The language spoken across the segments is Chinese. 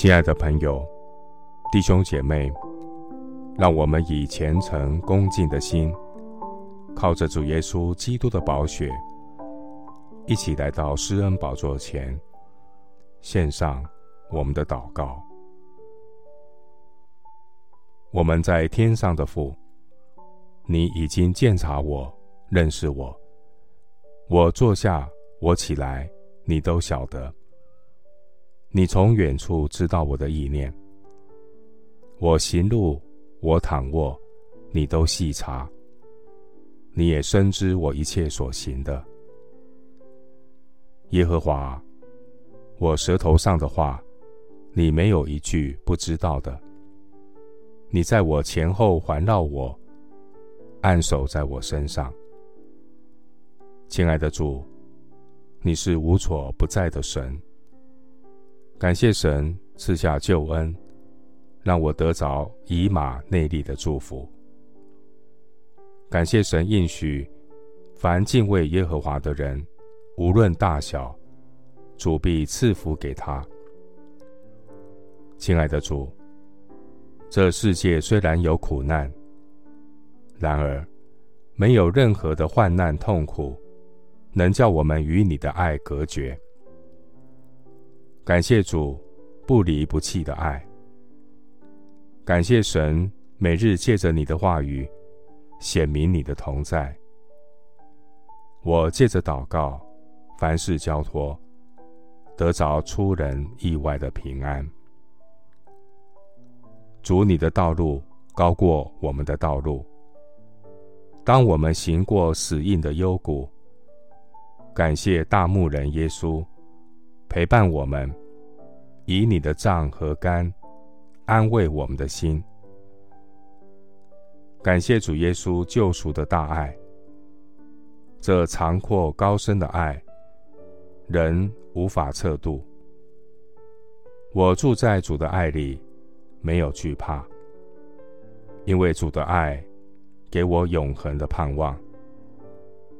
亲爱的朋友、弟兄姐妹，让我们以虔诚恭敬的心，靠着主耶稣基督的宝血，一起来到施恩宝座前，献上我们的祷告。我们在天上的父，你已经鉴察我，认识我。我坐下，我起来，你都晓得。你从远处知道我的意念。我行路，我躺卧，你都细察。你也深知我一切所行的。耶和华，我舌头上的话，你没有一句不知道的。你在我前后环绕我，按守在我身上。亲爱的主，你是无所不在的神。感谢神赐下救恩，让我得着以马内利的祝福。感谢神应许，凡敬畏耶和华的人，无论大小，主必赐福给他。亲爱的主。这世界虽然有苦难，然而没有任何的患难痛苦能叫我们与你的爱隔绝。感谢主不离不弃的爱，感谢神每日借着你的话语显明你的同在。我借着祷告，凡事交托，得着出人意外的平安。主，你的道路高过我们的道路。当我们行过死荫的幽谷，感谢大牧人耶稣陪伴我们，以你的杖和肝安慰我们的心。感谢主耶稣救赎的大爱，这长阔高深的爱，人无法测度。我住在主的爱里。没有惧怕，因为主的爱给我永恒的盼望。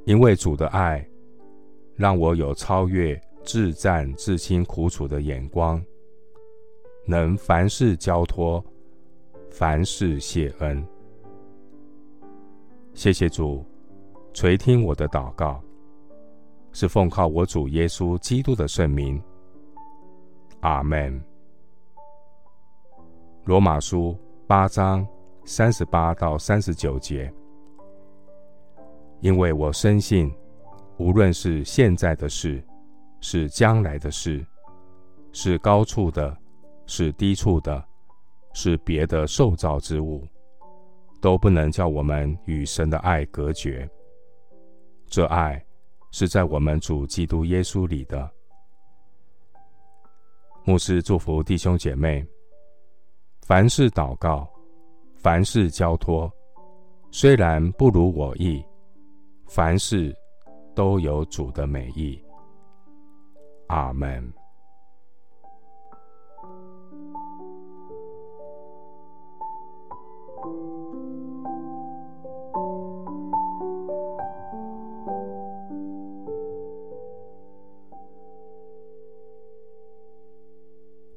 因为主的爱让我有超越至暂至轻苦楚的眼光，能凡事交托，凡事谢恩。谢谢主垂听我的祷告，是奉靠我主耶稣基督的圣名。阿门。罗马书八章三十八到三十九节，因为我深信，无论是现在的事，是将来的事，是高处的，是低处的，是别的受造之物，都不能叫我们与神的爱隔绝。这爱是在我们主基督耶稣里的。牧师祝福弟兄姐妹。凡事祷告，凡事交托，虽然不如我意，凡事都有主的美意。阿门。